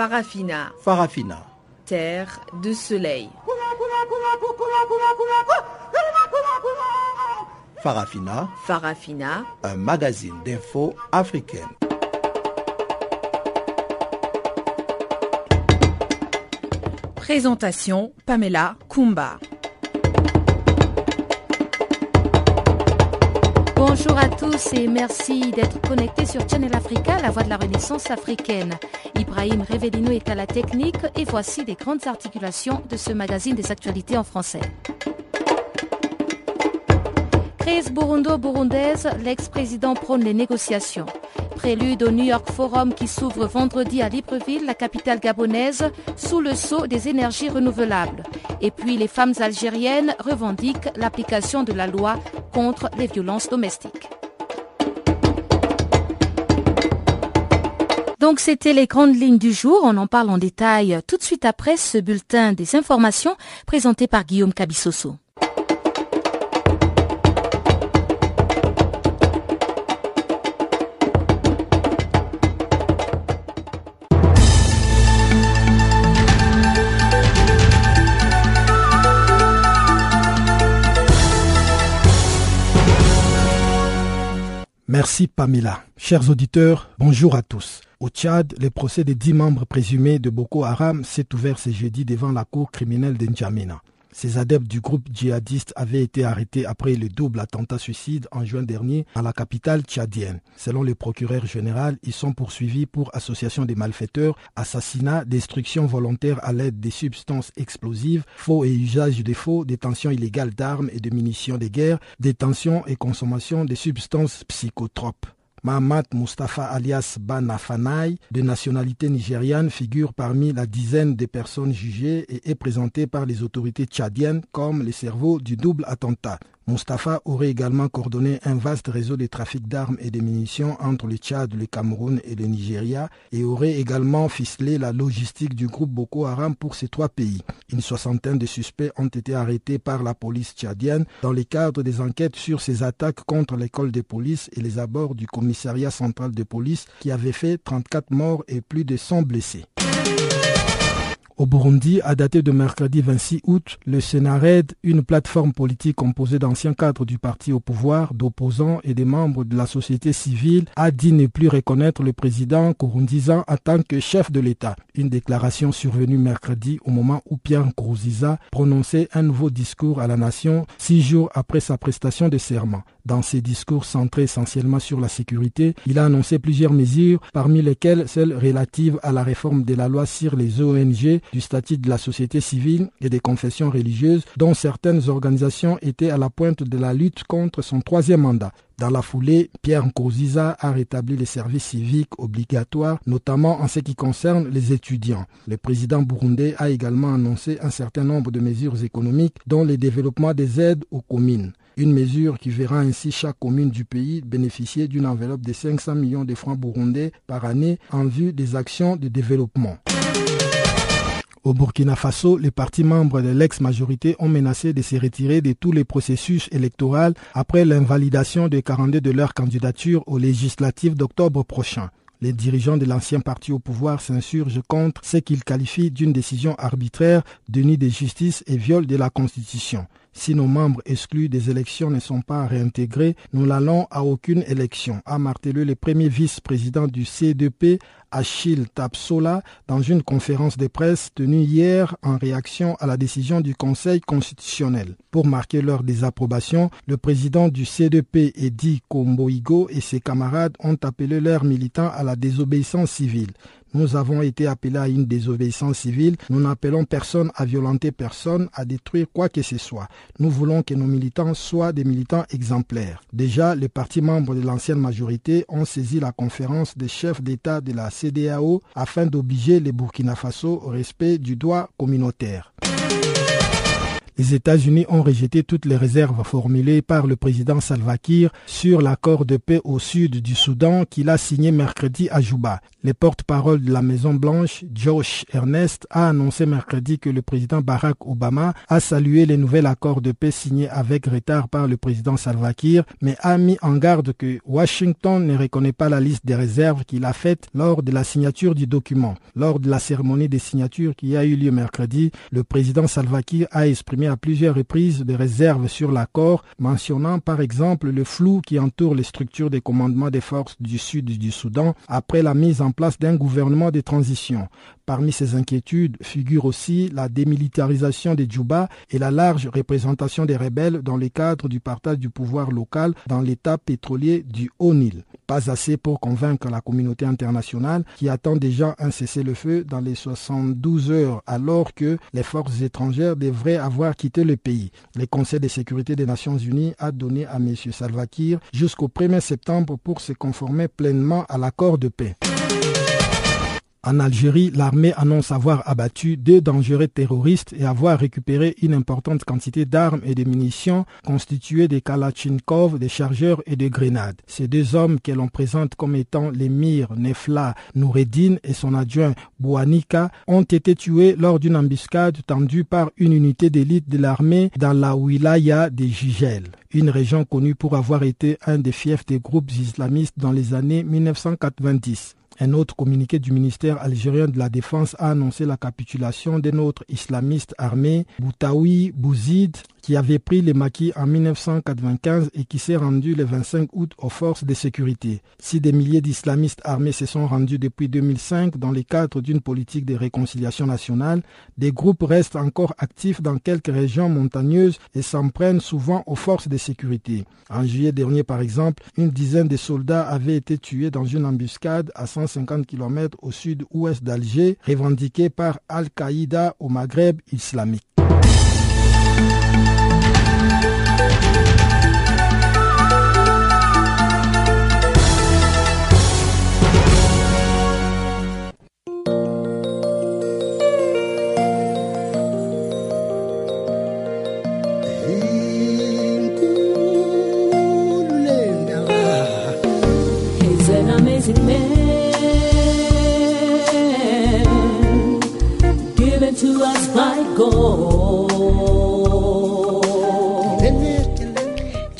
Farafina. Farafina. Terre de soleil. Farafina. Farafina. Un magazine d'infos africaine. Présentation Pamela Kumba. Bonjour à tous et merci d'être connectés sur Channel Africa, la voix de la Renaissance africaine. Ibrahim Revelino est à la technique et voici les grandes articulations de ce magazine des actualités en français. Crise burundo-burundaise, l'ex-président prône les négociations. Prélude au New York Forum qui s'ouvre vendredi à Libreville, la capitale gabonaise, sous le sceau des énergies renouvelables. Et puis les femmes algériennes revendiquent l'application de la loi contre les violences domestiques. Donc c'était les grandes lignes du jour, on en parle en détail tout de suite après ce bulletin des informations présenté par Guillaume Cabissoso. Merci Pamela. Chers auditeurs, bonjour à tous. Au Tchad, le procès des dix membres présumés de Boko Haram s'est ouvert ce jeudi devant la cour criminelle de N'Djamena. Ces adeptes du groupe djihadiste avaient été arrêtés après le double attentat suicide en juin dernier à la capitale tchadienne. Selon le procureur général, ils sont poursuivis pour association des malfaiteurs, assassinat, destruction volontaire à l'aide des substances explosives, faux et usage de faux, détention illégale d'armes et de munitions de guerre, détention et consommation de substances psychotropes. Mahamat Mustafa alias Banafanai, de nationalité nigériane, figure parmi la dizaine de personnes jugées et est présenté par les autorités tchadiennes comme le cerveau du double attentat. Mustafa aurait également coordonné un vaste réseau de trafic d'armes et de munitions entre le Tchad, le Cameroun et le Nigeria et aurait également ficelé la logistique du groupe Boko Haram pour ces trois pays. Une soixantaine de suspects ont été arrêtés par la police tchadienne dans le cadre des enquêtes sur ces attaques contre l'école de police et les abords du commissariat central de police qui avait fait 34 morts et plus de 100 blessés. Au Burundi, à dater de mercredi 26 août, le Sénared, une plateforme politique composée d'anciens cadres du parti au pouvoir, d'opposants et des membres de la société civile, a dit ne plus reconnaître le président Kouroundiza en tant que chef de l'État. Une déclaration survenue mercredi au moment où Pierre Nkurunziza prononçait un nouveau discours à la nation six jours après sa prestation de serment. Dans ses discours centrés essentiellement sur la sécurité, il a annoncé plusieurs mesures, parmi lesquelles celles relatives à la réforme de la loi sur les ONG, du statut de la société civile et des confessions religieuses, dont certaines organisations étaient à la pointe de la lutte contre son troisième mandat. Dans la foulée, Pierre Nkurunziza a rétabli les services civiques obligatoires, notamment en ce qui concerne les étudiants. Le président burundais a également annoncé un certain nombre de mesures économiques, dont le développement des aides aux communes. Une mesure qui verra ainsi chaque commune du pays bénéficier d'une enveloppe de 500 millions de francs burundais par année en vue des actions de développement. Au Burkina Faso, les partis membres de l'ex-majorité ont menacé de se retirer de tous les processus électoraux après l'invalidation de 42 de leur candidature aux législatives d'octobre prochain. Les dirigeants de l'ancien parti au pouvoir s'insurgent contre ce qu'ils qualifient d'une décision arbitraire, déni de justice et viol de la Constitution. Si nos membres exclus des élections ne sont pas réintégrés, nous n'allons à aucune élection, a martelé le premier vice-président du CDP, Achille Tapsola, dans une conférence de presse tenue hier en réaction à la décision du Conseil constitutionnel. Pour marquer leur désapprobation, le président du CDP, Edi Komboigo, et ses camarades ont appelé leurs militants à la désobéissance civile. Nous avons été appelés à une désobéissance civile. Nous n'appelons personne à violenter personne, à détruire quoi que ce soit. Nous voulons que nos militants soient des militants exemplaires. Déjà, les partis membres de l'ancienne majorité ont saisi la conférence des chefs d'État de la CDAO afin d'obliger les Burkina Faso au respect du droit communautaire. Les États-Unis ont rejeté toutes les réserves formulées par le président Salva Kiir sur l'accord de paix au sud du Soudan qu'il a signé mercredi à Juba. Le porte-parole de la Maison-Blanche, Josh Ernest, a annoncé mercredi que le président Barack Obama a salué les nouveaux accords de paix signés avec retard par le président Salva Kiir, mais a mis en garde que Washington ne reconnaît pas la liste des réserves qu'il a faites lors de la signature du document. Lors de la cérémonie des signatures qui a eu lieu mercredi, le président Salva Kiir a exprimé à plusieurs reprises des réserves sur l'accord, mentionnant par exemple le flou qui entoure les structures de commandement des forces du sud du Soudan après la mise en place d'un gouvernement de transition. Parmi ces inquiétudes figure aussi la démilitarisation des Djouba et la large représentation des rebelles dans le cadre du partage du pouvoir local dans l'état pétrolier du Haut-Nil. Pas assez pour convaincre la communauté internationale qui attend déjà un cessez-le-feu dans les 72 heures alors que les forces étrangères devraient avoir quitté le pays. Le Conseil de sécurité des Nations Unies a donné à M. Salva Kiir jusqu'au 1er septembre pour se conformer pleinement à l'accord de paix. En Algérie, l'armée annonce avoir abattu deux dangereux terroristes et avoir récupéré une importante quantité d'armes et de munitions constituées de Kalachnikov, des chargeurs et de grenades. Ces deux hommes que l'on présente comme étant l'émir Nefla Noureddin et son adjoint Bouanika ont été tués lors d'une embuscade tendue par une unité d'élite de l'armée dans la wilaya de Jigel, une région connue pour avoir été un des fiefs des groupes islamistes dans les années 1990. Un autre communiqué du ministère algérien de la Défense a annoncé la capitulation d'un autre islamiste armé, Boutaoui Bouzid, qui avait pris les maquis en 1995 et qui s'est rendu le 25 août aux forces de sécurité. Si des milliers d'islamistes armés se sont rendus depuis 2005 dans le cadre d'une politique de réconciliation nationale, des groupes restent encore actifs dans quelques régions montagneuses et s'en prennent souvent aux forces de sécurité. En juillet dernier, par exemple, une dizaine de soldats avaient été tués dans une embuscade à 150 km au sud-ouest d'Alger, revendiquée par Al-Qaïda au Maghreb islamique.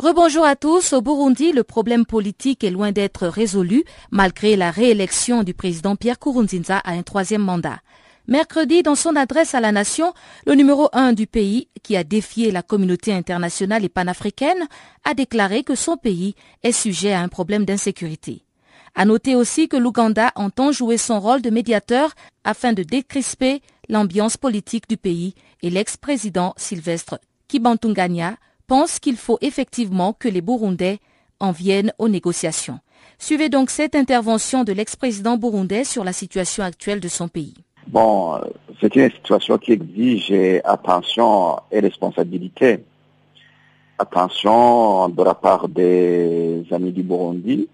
Rebonjour à tous. Au Burundi, le problème politique est loin d'être résolu malgré la réélection du président Pierre Kourounzinza à un troisième mandat. Mercredi, dans son adresse à la nation, le numéro un du pays, qui a défié la communauté internationale et panafricaine, a déclaré que son pays est sujet à un problème d'insécurité. À noter aussi que l'Ouganda entend jouer son rôle de médiateur afin de décrisper l'ambiance politique du pays et l'ex-président Sylvestre Kibantunganya pense qu'il faut effectivement que les Burundais en viennent aux négociations. Suivez donc cette intervention de l'ex-président burundais sur la situation actuelle de son pays. Bon, c'est une situation qui exige attention et responsabilité. Attention de la part des amis du Burundi,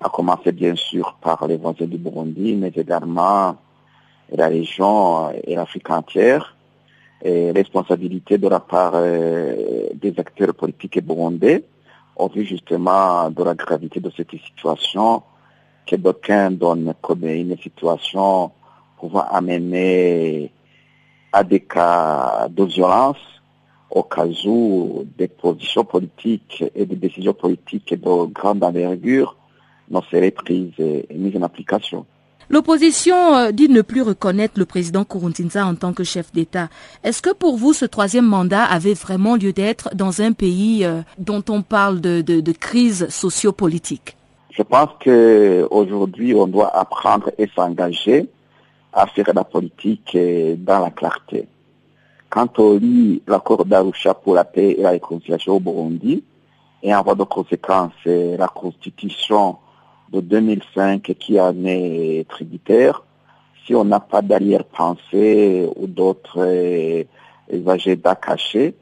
à commencer bien sûr par les voisins du Burundi, mais également la région et l'Afrique entière, et responsabilité de la part euh, des acteurs politiques burundais, au vu justement de la gravité de cette situation que d'aucuns donnent comme une situation pouvant amener à des cas de violence au cas où des positions politiques et des décisions politiques de grande envergure ne seraient prises et mises en application. L'opposition euh, dit ne plus reconnaître le président Kourountinsa en tant que chef d'État. Est-ce que pour vous, ce troisième mandat avait vraiment lieu d'être dans un pays euh, dont on parle de, de, crise sociopolitique? Je pense qu'aujourd'hui, on doit apprendre et s'engager à faire la politique euh, dans la clarté. Quand on lit l'accord d'Arusha pour la paix et la réconciliation au Burundi, et en voie de conséquence, la constitution de 2005 qui en est tributaire, si on n'a pas d'arrière-pensée ou d'autres euh, agenda cachés,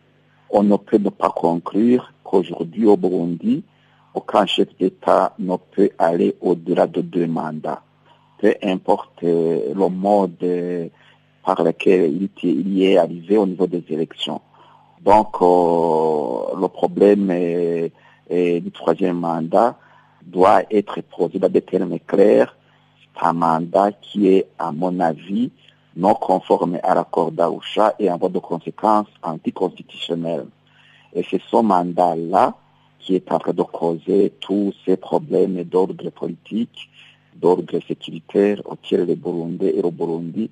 on ne peut ne pas conclure qu'aujourd'hui au Burundi, aucun chef d'État ne peut aller au-delà de deux mandats. Peu importe euh, le mode euh, par lequel il, y est arrivé au niveau des élections. Donc, le problème du troisième mandat doit être posé dans des termes clairs. Un mandat qui est, à mon avis, non conforme à l'accord d'Aoucha et en voie de conséquences anticonstitutionnelles. Et c'est ce mandat-là qui est en train de causer tous ces problèmes d'ordre politique, d'ordre sécuritaire auxquels les Burundais et le Burundi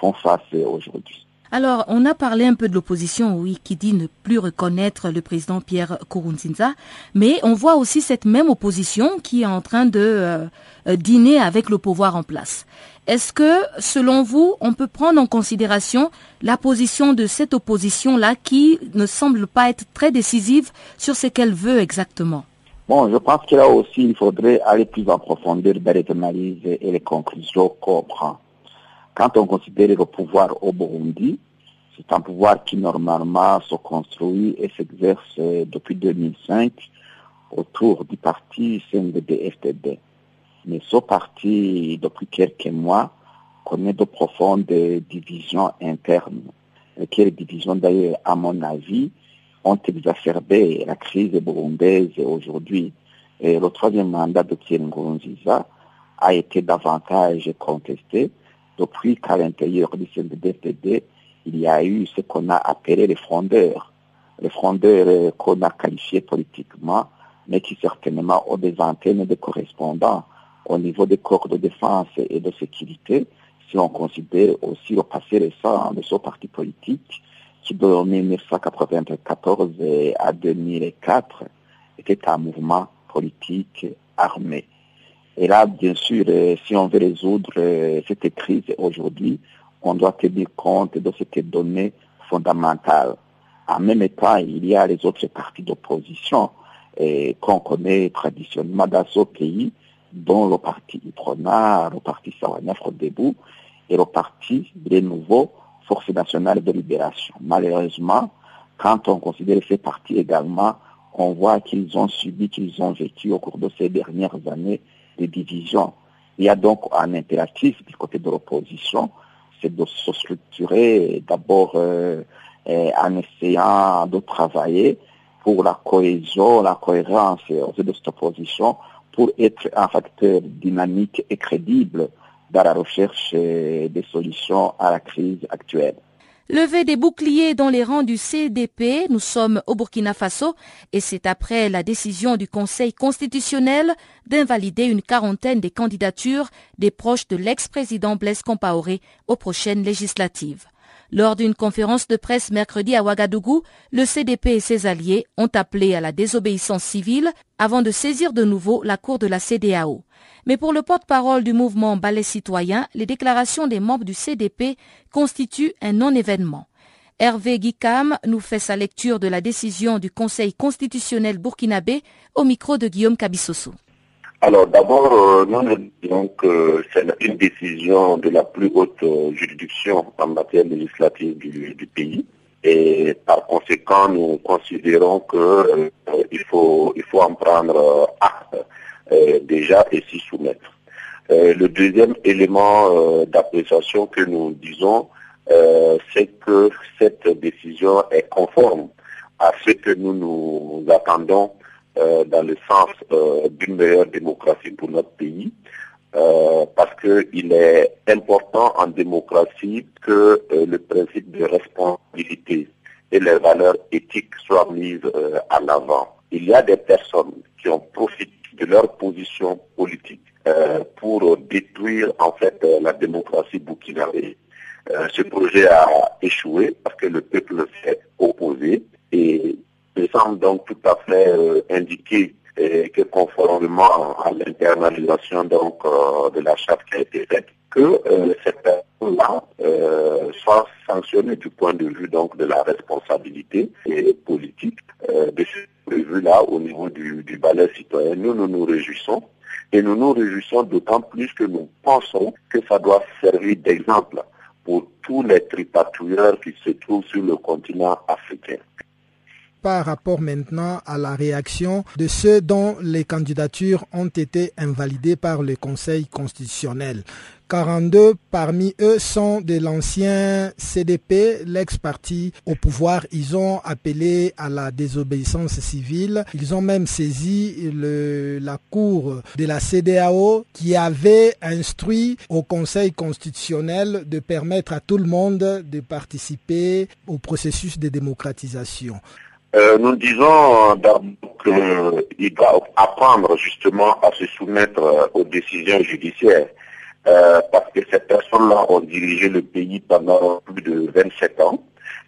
font face aujourd'hui. Alors, on a parlé un peu de l'opposition, oui, qui dit ne plus reconnaître le président Pierre Kourounzinza, mais on voit aussi cette même opposition qui est en train de euh, euh, dîner avec le pouvoir en place. Est-ce que, selon vous, on peut prendre en considération la position de cette opposition-là qui ne semble pas être très décisive sur ce qu'elle veut exactement? Bon, je pense que là aussi, il faudrait aller plus en profondeur dans les analyses et les conclusions qu'on prend. Quand on considère le pouvoir au Burundi, c'est un pouvoir qui normalement se construit et s'exerce depuis 2005 autour du parti CNDD-FDD. Mais ce parti, depuis quelques mois, connaît de profondes divisions internes. Quelles divisions, d'ailleurs, à mon avis, ont exacerbé la crise burundaise aujourd'hui. Et le troisième mandat de Thierry Nkurunziza a été davantage contesté depuis qu'à l'intérieur du CNDD-FDD, il y a eu ce qu'on a appelé les frondeurs. Les frondeurs euh, qu'on a qualifiés politiquement, mais qui certainement ont des antennes de correspondants au niveau des corps de défense et de sécurité, si on considère aussi le passé récent de ce parti politique, qui de 1994 à 2004 était un mouvement politique armé. Et là, bien sûr, euh, si on veut résoudre euh, cette crise aujourd'hui, on doit tenir compte de ces données fondamentales. En même temps, il y a les autres partis d'opposition euh, qu'on connaît traditionnellement dans ce pays, dont le parti Iprona, le parti Sawanafro Debout et le parti des nouveaux Forces nationales de libération. Malheureusement, quand on considère ces partis également, on voit qu'ils ont subi, qu'ils ont vécu au cours de ces dernières années Il y a donc un impératif du côté de l'opposition, c'est de se structurer d'abord euh, euh, en essayant de travailler pour la cohésion, la cohérence de cette opposition, pour être un facteur dynamique et crédible dans la recherche des solutions à la crise actuelle. Lever des boucliers dans les rangs du CDP, nous sommes au Burkina Faso et c'est après la décision du Conseil constitutionnel d'invalider une quarantaine des candidatures des proches de l'ex-président Blaise Compaoré aux prochaines législatives. Lors d'une conférence de presse mercredi à Ouagadougou, le CDP et ses alliés ont appelé à la désobéissance civile avant de saisir de nouveau la cour de la CDAO. Mais pour le porte-parole du mouvement Ballet citoyen, les déclarations des membres du CDP constituent un non-événement. Hervé Guicam nous fait sa lecture de la décision du Conseil constitutionnel burkinabé au micro de Guillaume Cabissoso. Alors d'abord, euh, nous disons que c'est une décision de la plus haute euh, juridiction en matière législative du, pays. Et par conséquent, nous considérons qu'il euh, faut, il faut en prendre acte déjà et s'y soumettre. le deuxième élément d'appréciation que nous disons, c'est que cette décision est conforme à ce que nous nous attendons euh, dans le sens euh, d'une meilleure démocratie pour notre pays, euh, parce qu'il est important en démocratie que le principe de responsabilité et les valeurs éthiques soient mises en avant. Il y a des personnes qui ont profité de leur position politique pour détruire en fait la démocratie burkinabé. ce projet a échoué parce que le peuple s'est opposé et il semble donc tout à fait euh, indiqué que conformément à l'internalisation donc euh, de la charte qui a été faite, que euh, cette personne-là euh, soit sanctionnée du point de vue donc de la responsabilité et politique euh, de ce point de vue-là au niveau du, du balai citoyen. Nous, nous nous réjouissons et nous nous réjouissons d'autant plus que nous pensons que ça doit servir d'exemple pour tous les tripatouilleurs qui se trouvent sur le continent africain par rapport maintenant à la réaction de ceux dont les candidatures ont été invalidées par le Conseil constitutionnel. 42 parmi eux sont de l'ancien CDP, l'ex-parti au pouvoir. Ils ont appelé à la désobéissance civile. Ils ont même saisi le, la cour de la CDAO qui avait instruit au Conseil constitutionnel de permettre à tout le monde de participer au processus de démocratisation. Euh, nous disons d'abord qu'il doit apprendre justement à se soumettre euh, aux décisions judiciaires. Euh, parce que ces personnes-là ont dirigé le pays pendant plus de 27 ans.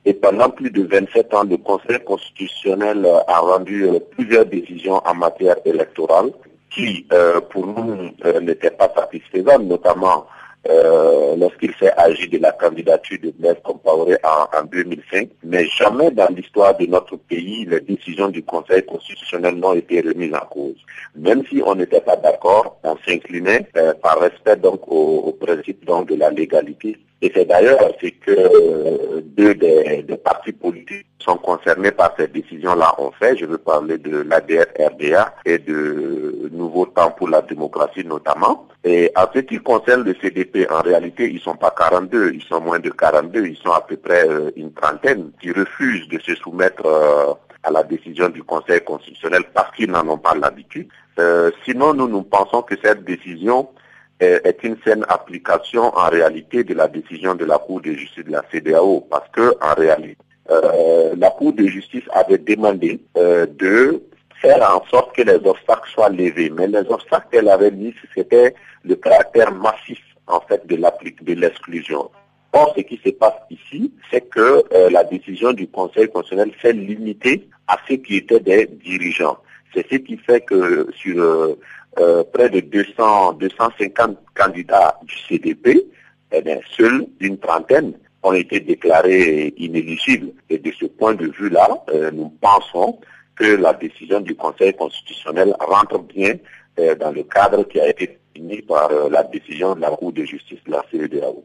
Et pendant plus de 27 ans, le Conseil constitutionnel a rendu euh, plusieurs décisions en matière électorale qui, euh, pour nous, n'étaient pas satisfaisantes, notamment euh, lorsqu'il s'est agi de la candidature de Blaise Compaoré en, en 2005, mais jamais dans l'histoire de notre pays, les décisions du Conseil constitutionnel n'ont été remises en cause. Même si on n'était pas d'accord, on s'inclinait euh, par respect donc au, au principe donc de la légalité et c'est d'ailleurs ce que euh, deux des, des, partis politiques sont concernés par cette décision-là ont fait. Je veux parler de l'ADR-RDA et de Nouveau Temps pour la démocratie notamment. Et en ce qui concerne le CDP, en réalité, ils sont pas 42, ils sont moins de 42, ils sont à peu près euh, une trentaine qui refusent de se soumettre euh, à la décision du Conseil constitutionnel parce qu'ils n'en ont pas l'habitude. Euh, sinon, nous, nous pensons que cette décision est une saine application en réalité de la décision de la Cour de justice de la CDAO parce que en réalité euh, la Cour de justice avait demandé euh, de faire en sorte que les obstacles soient levés. Mais les obstacles qu'elle avait mis, c'était le caractère massif en fait de de l'exclusion. Or, ce qui se passe ici, c'est que euh, la décision du Conseil constitutionnel s'est limitée à ce qui était des dirigeants. C'est ce qui fait que sur euh, près de 200, 250 candidats du CDP, eh bien, seuls une trentaine ont été déclarés inéligibles. Et de ce point de vue-là, euh, nous pensons que la décision du Conseil constitutionnel rentre bien euh, dans le cadre qui a été défini par la décision de la Cour de justice de la CEDEAO.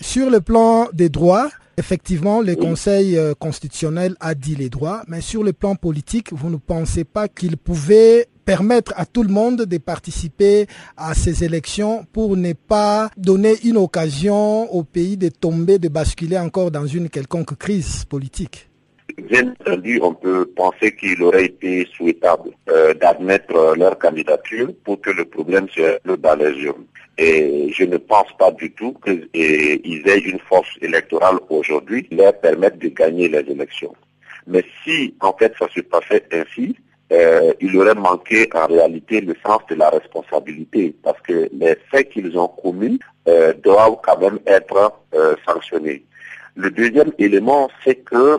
Sur le plan des droits, Effectivement, le oui. Conseil constitutionnel a dit les droits, mais sur le plan politique, vous ne pensez pas qu'il pouvait permettre à tout le monde de participer à ces élections pour ne pas donner une occasion au pays de tomber, de basculer encore dans une quelconque crise politique Bien entendu, on peut penser qu'il aurait été souhaitable euh, d'admettre leur candidature pour que le problème soit le dans. Et je ne pense pas du tout qu'ils aient une force électorale aujourd'hui qui leur permette de gagner les élections. Mais si en fait ça se passait ainsi, euh, il aurait manqué en réalité le sens de la responsabilité parce que les faits qu'ils ont commis euh, doivent quand même être euh, sanctionnés. Le deuxième élément, c'est que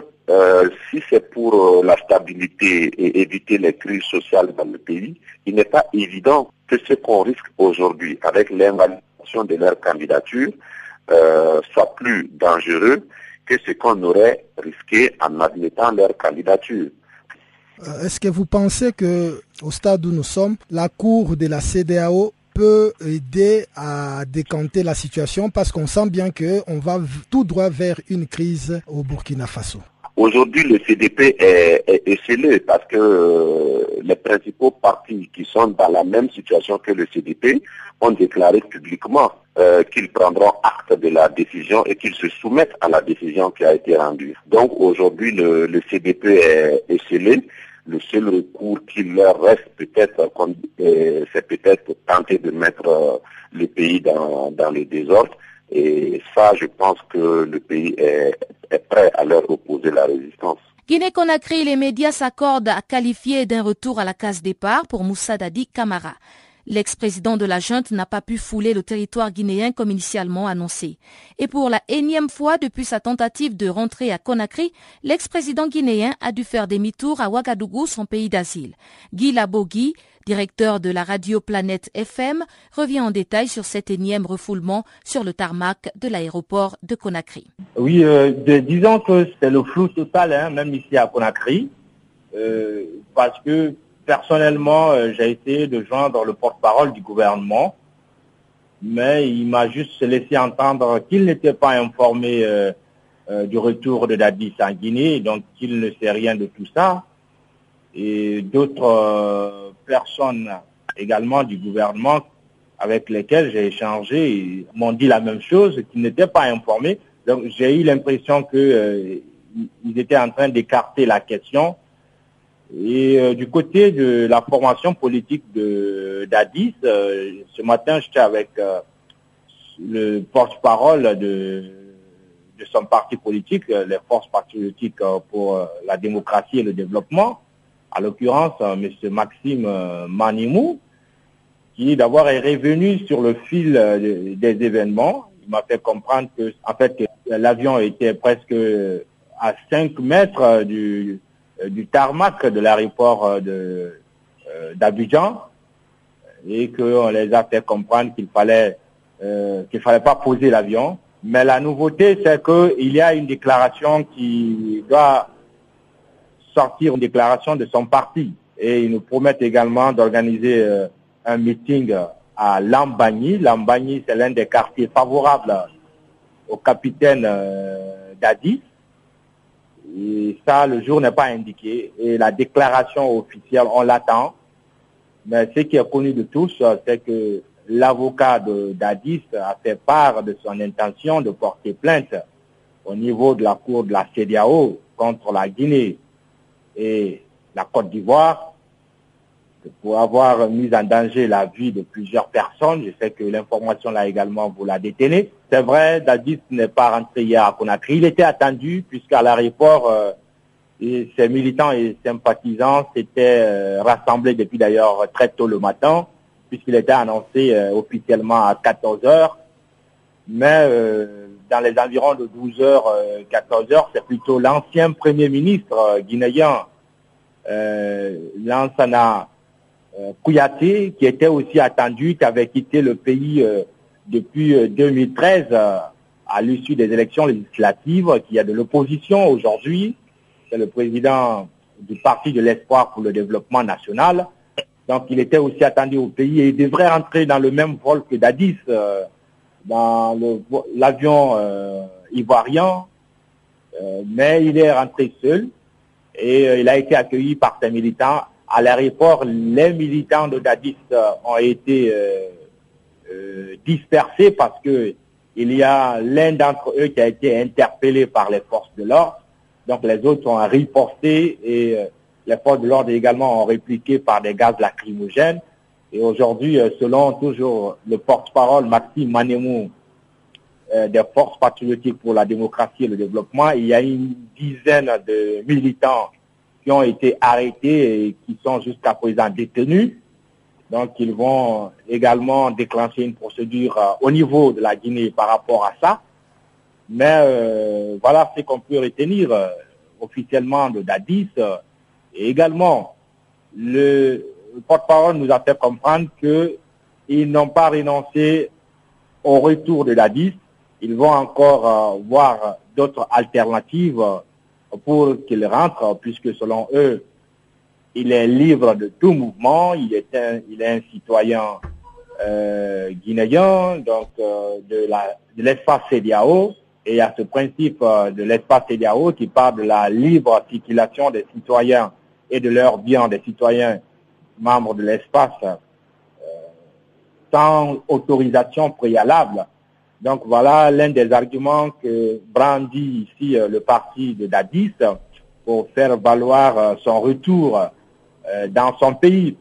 si c'est pour la stabilité et éviter les crises sociales dans le pays, il n'est pas évident que ce qu'on risque aujourd'hui avec l'invalidation de leur candidature soit plus dangereux que ce qu'on aurait risqué en admettant leur candidature. Est-ce que vous pensez que, au stade où nous sommes, la Cour de la CDAO peut aider à décanter la situation? Parce qu'on sent bien qu'on va tout droit vers une crise au Burkina Faso Aujourd'hui, le CDP est, est, scellé parce que euh, les principaux partis qui sont dans la même situation que le CDP ont déclaré publiquement euh, qu'ils prendront acte de la décision et qu'ils se soumettent à la décision qui a été rendue. Donc aujourd'hui, le, le, CDP est, est scellé. Le seul recours qui leur reste peut-être, euh, c'est peut-être tenter de mettre euh, le pays dans, dans le désordre. Et ça, je pense que le pays est, prêt à leur opposer la résistance. Guinée-Conakry, les médias s'accordent à qualifier d'un retour à la case départ pour Moussa Dadi Camara. L'ex-président de la junte n'a pas pu fouler le territoire guinéen comme initialement annoncé. Et pour la énième fois depuis sa tentative de rentrer à Conakry, l'ex-président guinéen a dû faire demi-tour à Ouagadougou, son pays d'asile. Guy Labogui, directeur de la radio Planète FM, revient en détail sur cet énième refoulement sur le tarmac de l'aéroport de Conakry. Oui, euh, disons que c'est le flou total, hein, même ici à Conakry, euh, parce que personnellement, euh, j'ai essayé de joindre le porte-parole du gouvernement, mais il m'a juste laissé entendre qu'il n'était pas informé euh, euh, du retour de Dadis en Guinée, donc qu'il ne sait rien de tout ça. Et d'autres personnes également du gouvernement avec lesquelles j'ai échangé m'ont dit la même chose, qu'ils n'étaient pas informés. Donc j'ai eu l'impression qu'ils étaient en train d'écarter la question et euh, du côté de la formation politique de d'Addis, euh, ce matin, j'étais avec euh, le porte-parole de, de son parti politique, les forces patriotiques pour la démocratie et le développement, à l'occurrence M. Maxime Manimou, qui d'abord est revenu sur le fil des événements. Il m'a fait comprendre que, en fait, l'avion était presque à 5 mètres du, euh, du tarmac de l'aéroport euh, euh, d'Abidjan et qu'on les a fait comprendre qu'il fallait qu'il fallait pas poser l'avion. Mais la nouveauté, c'est qu'il y a une déclaration qui doit sortir, une déclaration de son parti. Et ils nous promettent également d'organiser un meeting à Lambagny. Lambagny, c'est l'un des quartiers favorables au capitaine Dadi. Et ça, le jour n'est pas indiqué. Et la déclaration officielle, on l'attend. Mais ce qui est connu de tous, c'est que l'avocat d'Addis a fait part de son intention de porter plainte au niveau de la cour de la CDAO contre la Guinée et la Côte d'Ivoire pour avoir mis en danger la vie de plusieurs personnes. Je sais que l'information là également, vous la détenez. C'est vrai, Dadis n'est pas rentré hier à Conakry. Il était attendu puisqu'à l'aéroport, euh, ses militants et sympathisants s'étaient euh, rassemblés depuis d'ailleurs très tôt le matin puisqu'il était annoncé euh, officiellement à 14 heures. Mais dans les environs de 12 heures, 14 heures, c'est plutôt l'ancien Premier ministre guinéen, Lansana euh, Kouyaté, qui était aussi attendu, qui avait quitté le pays euh, depuis 2013 euh, à l'issue des élections législatives, qui a de l'opposition aujourd'hui. C'est le président du Parti de l'espoir pour le développement national. Donc il était aussi attendu au pays et il devrait rentrer dans le même vol que Dadis, dans l'avion ivoirien, mais il est rentré seul et il a été accueilli par ses militants à l'aéroport, les militants de Dadis euh, ont été euh, euh, dispersés parce que il y a l'un d'entre eux qui a été interpellé par les forces de l'ordre. Donc les autres ont riposté et les forces de l'ordre également ont répliqué par des gaz lacrymogènes. Et aujourd'hui, selon toujours le porte-parole Maxime Manemou des forces patriotiques pour la démocratie et le développement, il y a une dizaine de militants qui ont été arrêtés et qui sont jusqu'à présent détenus. Donc, ils vont également déclencher une procédure euh, au niveau de la Guinée par rapport à ça. Mais euh, voilà ce qu'on peut retenir euh, officiellement de Dadis. et également, le, porte-parole nous a fait comprendre qu'ils n'ont pas renoncé au retour de Dadis. Ils vont encore voir d'autres alternatives pour qu'il rentre, puisque selon eux, il est libre de tout mouvement, il est un, il est un citoyen euh, guinéen, donc euh, de l'espace CDAO, et il y a ce principe euh, de l'espace CDAO qui parle de la libre circulation des citoyens et de leurs biens des citoyens membres de l'espace sans autorisation préalable. Donc voilà l'un des arguments que brandit ici euh, le parti de Dadis pour faire valoir euh, son retour euh, dans son pays.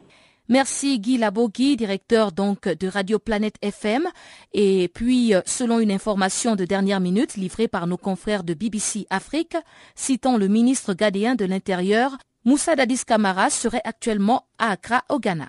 Merci Guy Labogui, directeur donc de Radio Planète FM. Et puis, selon une information de dernière minute livrée par nos confrères de BBC Afrique, citant le ministre gadéen de l'Intérieur, Moussa Dadis Kamara serait actuellement à Accra, au Ghana.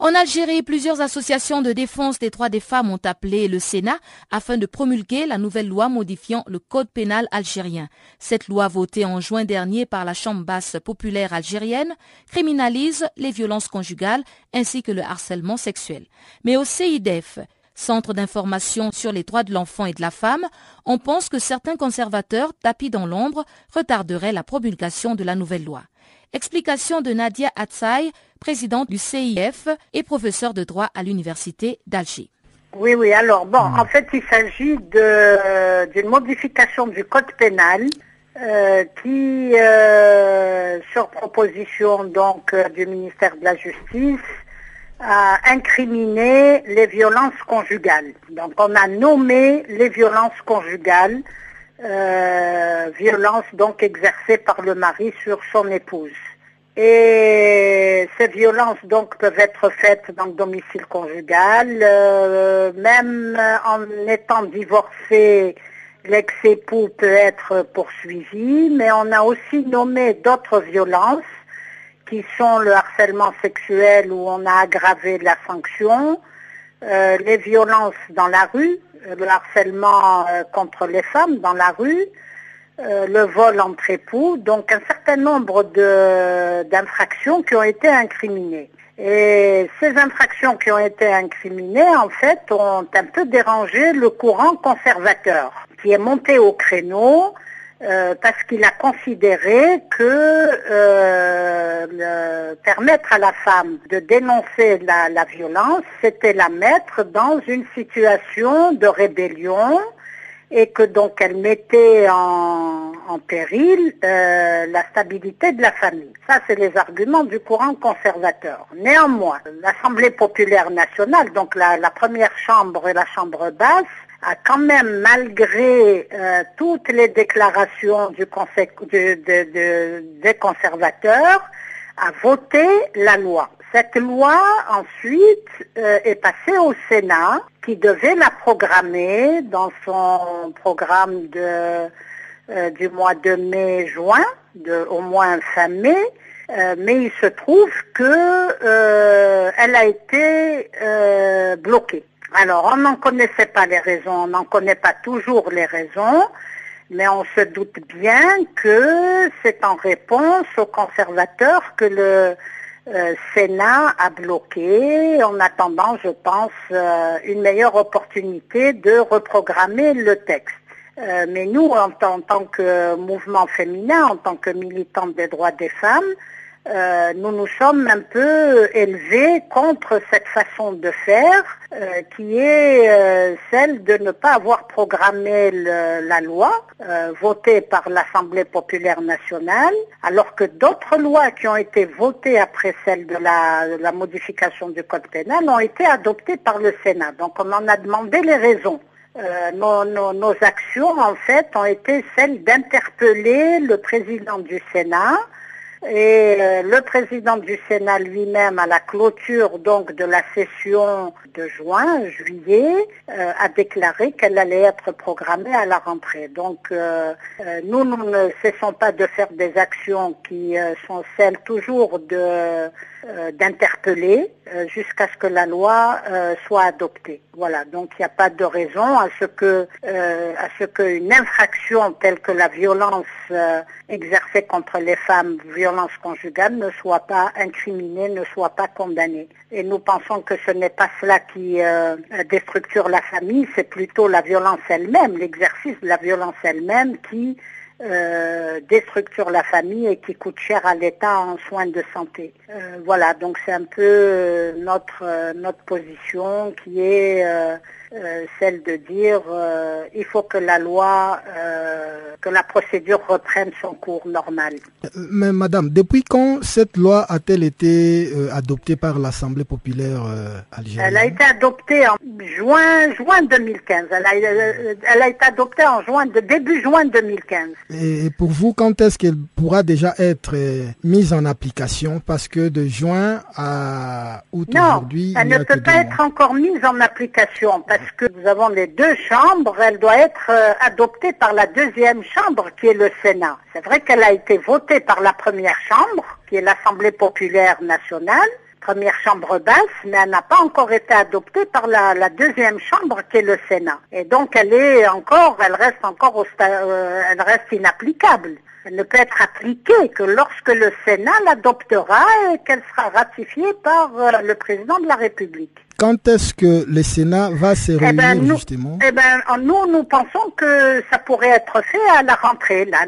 En Algérie, plusieurs associations de défense des droits des femmes ont appelé le Sénat afin de promulguer la nouvelle loi modifiant le code pénal algérien. Cette loi votée en juin dernier par la Chambre basse populaire algérienne criminalise les violences conjugales ainsi que le harcèlement sexuel. Mais au CIDEF, Centre d'information sur les droits de l'enfant et de la femme, on pense que certains conservateurs, tapis dans l'ombre, retarderaient la promulgation de la nouvelle loi. Explication de Nadia Atsaï, présidente du CIF et professeur de droit à l'université d'Alger. Oui, oui. Alors, bon, en fait, il s'agit d'une modification du code pénal euh, qui, euh, sur proposition euh, du ministère de la Justice, a incriminé les violences conjugales. Donc, on a nommé les violences conjugales euh, violence donc exercée par le mari sur son épouse. Et ces violences donc peuvent être faites dans le domicile conjugal, euh, même en étant divorcé, l'ex-époux peut être poursuivi, mais on a aussi nommé d'autres violences qui sont le harcèlement sexuel où on a aggravé la sanction, euh, les violences dans la rue, le harcèlement euh, contre les femmes dans la rue, euh, le vol entre époux, donc un certain nombre d'infractions qui ont été incriminées. Et ces infractions qui ont été incriminées, en fait, ont un peu dérangé le courant conservateur, qui est monté au créneau euh, parce qu'il a considéré que euh, permettre à la femme de dénoncer la, violence, c'était la mettre dans une situation de rébellion et que donc elle mettait en, péril euh, la stabilité de la famille. Ça, c'est les arguments du courant conservateur. Néanmoins, l'Assemblée populaire nationale, donc la première chambre et la chambre basse, a quand même, malgré euh, toutes les déclarations du conseil, des conservateurs, a voté la loi. Cette loi, ensuite, euh, est passée au Sénat, qui devait la programmer dans son programme de, euh, du mois de mai-juin, au moins fin mai, mais il se trouve qu'elle a été bloquée. Alors, on n'en connaissait pas les raisons, on n'en connaît pas toujours les raisons, mais on se doute bien que c'est en réponse aux conservateurs que le euh, Sénat a bloqué, en attendant, je pense, euh, une meilleure opportunité de reprogrammer le texte. Euh, mais nous, en tant que mouvement féminin, en tant que militante des droits des femmes, euh, nous nous sommes un peu élevés contre cette façon de faire euh, qui est euh, celle de ne pas avoir programmé la loi votée par l'Assemblée populaire nationale, alors que d'autres lois qui ont été votées après celle de la, modification du code pénal ont été adoptées par le Sénat. Donc on en a demandé les raisons. nos, actions, en fait, ont été celles d'interpeller le président du Sénat et euh, le président du Sénat lui-même, à la clôture donc de la session de juin, juillet, euh, a déclaré qu'elle allait être programmée à la rentrée. Donc euh, nous, nous ne cessons pas de faire des actions qui sont celles toujours de d'interpeller jusqu'à ce que la loi soit adoptée. Voilà, donc il n'y a pas de raison à ce que à ce qu'une infraction telle que la violence exercée contre les femmes, violence conjugale, ne soit pas incriminée, ne soit pas condamnée. Et nous pensons que ce n'est pas cela qui euh, déstructure la famille, c'est plutôt la violence elle-même, l'exercice de la violence elle-même qui euh, déstructure la famille et qui coûte cher à l'État en soins de santé. Euh, voilà, donc c'est un peu notre notre position qui est euh, celle de dire euh, il faut que la loi, euh, que la procédure reprenne son cours normal. Mais madame, depuis quand cette loi a-t-elle été adoptée par l'Assemblée populaire algérienne? Elle a été adoptée en juin, juin 2015. Elle a, elle a été adoptée en juin, de début juin 2015. Et pour vous, quand est-ce qu'elle pourra déjà être mise en application? Parce que de juin à août aujourd'hui, elle ne peut pas être encore mise en application parce que nous avons les deux chambres. Elle doit être euh, adoptée par la deuxième chambre qui est le Sénat. C'est vrai qu'elle a été votée par la première chambre qui est l'Assemblée populaire nationale première chambre basse, mais elle n'a pas encore été adoptée par la, deuxième chambre qui est le Sénat. Et donc elle est encore, elle reste encore au euh, elle reste inapplicable. Ne peut être appliquée que lorsque le Sénat l'adoptera et qu'elle sera ratifiée par euh, le président de la République. Quand est-ce que le Sénat va se réunir eh ben, nous, justement? eh ben, nous, nous pensons que ça pourrait être fait à la rentrée, la,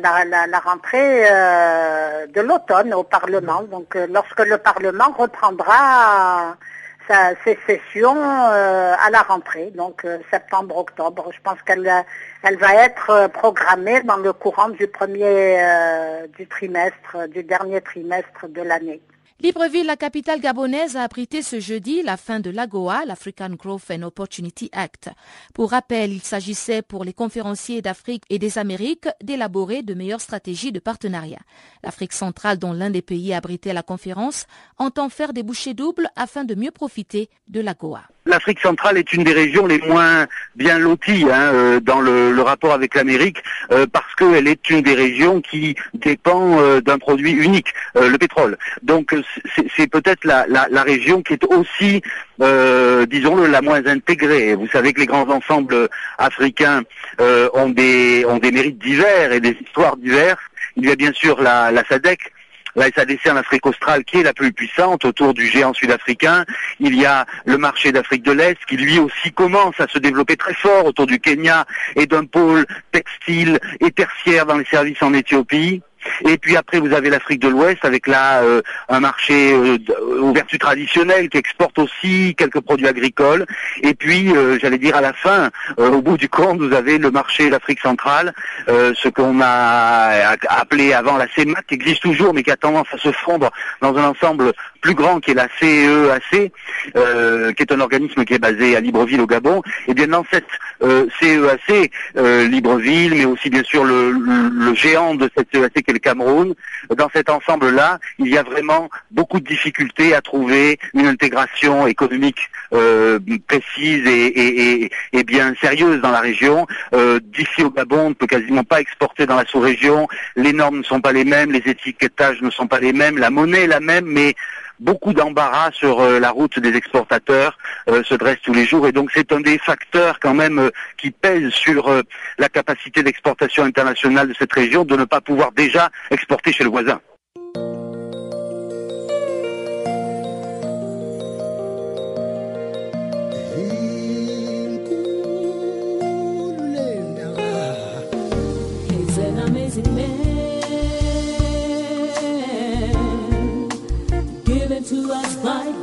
la, rentrée euh, de l'automne au Parlement. Donc, euh, lorsque le Parlement reprendra sa, ses sessions euh, à la rentrée, donc septembre-octobre. Je pense qu'elle elle va être programmée dans le courant du premier du trimestre, du dernier trimestre de l'année. Libreville, la capitale gabonaise, a abrité ce jeudi la fin de l'AGOA, l'African Growth and Opportunity Act. Pour rappel, il s'agissait pour les conférenciers d'Afrique et des Amériques d'élaborer de meilleures stratégies de partenariat. L'Afrique centrale, dont l'un des pays abritait la conférence, entend faire des bouchées doubles afin de mieux profiter de l'AGOA l'Afrique centrale est une des régions les moins bien loties hein, euh, dans le, rapport avec l'Amérique euh, parce qu'elle est une des régions qui dépend euh, d'un produit unique, le pétrole. C'est peut-être la, région qui est aussi, disons-le, la moins intégrée. Vous savez que les grands ensembles africains ont, des, ont des mérites divers et des histoires diverses. Il y a bien sûr la, la SADEC, la SADC en Afrique australe qui est la plus puissante autour du géant sud-africain. Il y a le marché d'Afrique de l'Est qui lui aussi commence à se développer très fort autour du Kenya et d'un pôle textile et tertiaire dans les services en Éthiopie. Et puis après, vous avez l'Afrique de l'Ouest avec là euh, un marché euh, aux vertus traditionnelles qui exporte aussi quelques produits agricoles. Et puis, euh, j'allais dire à la fin, au bout du compte, vous avez le marché l'Afrique centrale, ce qu'on a appelé avant la CEMAC, qui existe toujours, mais qui a tendance à se fondre dans un ensemble plus grand qui est la CEAC, qui est un organisme qui est basé à Libreville au Gabon. Et bien dans cette CEAC, Libreville, mais aussi bien sûr le, géant de cette CEAC le Cameroun. Dans cet ensemble-là, il y a vraiment beaucoup de difficultés à trouver une intégration économique euh, précise et, bien sérieuse dans la région. Euh, d'ici au Gabon, on ne peut quasiment pas exporter dans la sous-région. Les normes ne sont pas les mêmes, les étiquetages ne sont pas les mêmes, la monnaie est la même, mais beaucoup d'embarras sur euh, la route des exportateurs euh, se dressent tous les jours et donc c'est un des facteurs quand même euh, qui pèse sur la capacité d'exportation internationale de cette région de ne pas pouvoir déjà exporter chez le voisin.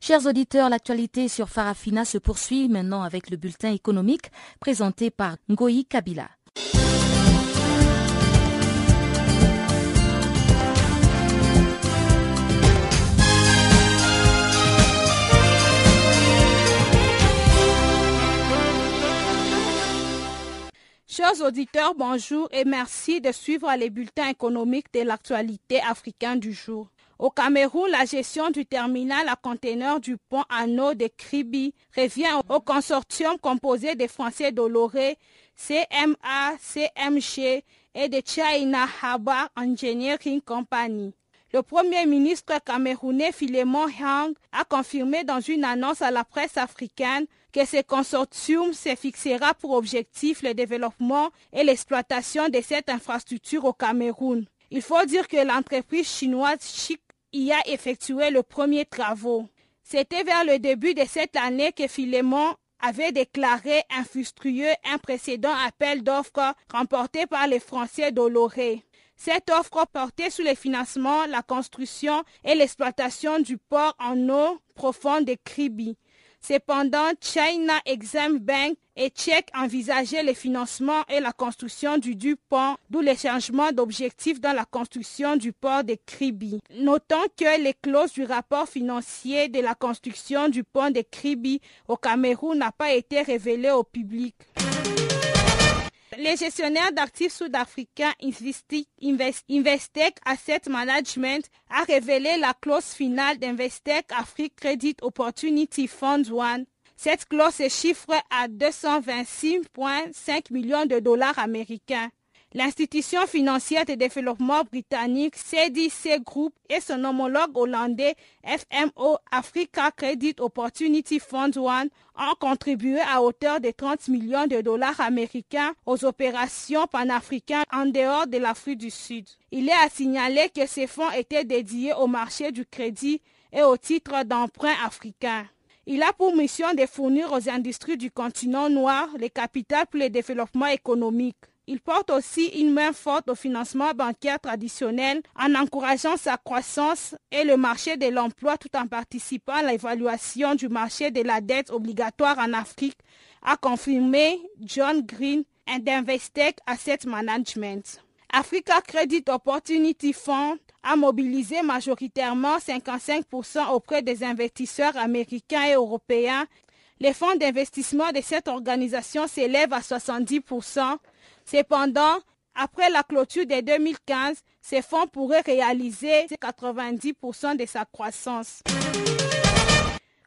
Chers auditeurs, l'actualité sur Farafina se poursuit maintenant avec le bulletin économique présenté par Ngoyi Kabila. Chers auditeurs, bonjour et merci de suivre les bulletins économiques de l'actualité africaine du jour. Au Cameroun, la gestion du terminal à conteneurs du pont Anneau de Kribi revient au consortium composé des Français Doloré, CMA, CMG et de China Harbor Engineering Company. Le premier ministre camerounais Philemon Hang a confirmé dans une annonce à la presse africaine que ce consortium se fixera pour objectif le développement et l'exploitation de cette infrastructure au Cameroun. Il faut dire que l'entreprise chinoise Chic y a effectué le premier travaux. C'était vers le début de cette année que Philemon avait déclaré infructueux un précédent appel d'offres remporté par les Français d'Oloré. Cette offre portait sur le financement, la construction et l'exploitation du port en eau profonde de Kribi. Cependant, China Exim Bank et Tchèque envisageaient le financement et la construction du du pont, d'où les changements d'objectifs dans la construction du port de Kribi. Notons que les clauses du rapport financier de la construction du pont de Kribi au Cameroun n'ont pas été révélées au public. Le gestionnaire d'actifs sud-africains Investec Asset Management a révélé la clause finale d'Investec Afrique Credit Opportunity Fund One. Cette clause se chiffre à 226,5 millions de dollars américains. L'institution financière de développement britannique CDC Group et son homologue hollandais FMO Africa Credit Opportunity Fund One ont contribué à hauteur de 30 millions de dollars américains aux opérations panafricaines en dehors de l'Afrique du Sud. Il est à signaler que ces fonds étaient dédiés au marché du crédit et au titre d'emprunt africain. Il a pour mission de fournir aux industries du continent noir les capitales pour le développement économique. Il porte aussi une main forte au financement bancaire traditionnel en encourageant sa croissance et le marché de l'emploi tout en participant à l'évaluation du marché de la dette obligatoire en Afrique, a confirmé John Green d'Investec Asset Management. Africa Credit Opportunity Fund a mobilisé majoritairement 55% auprès des investisseurs américains et européens. Les fonds d'investissement de cette organisation s'élèvent à 70%. Cependant, après la clôture de 2015, ces fonds pourraient réaliser 90% de sa croissance.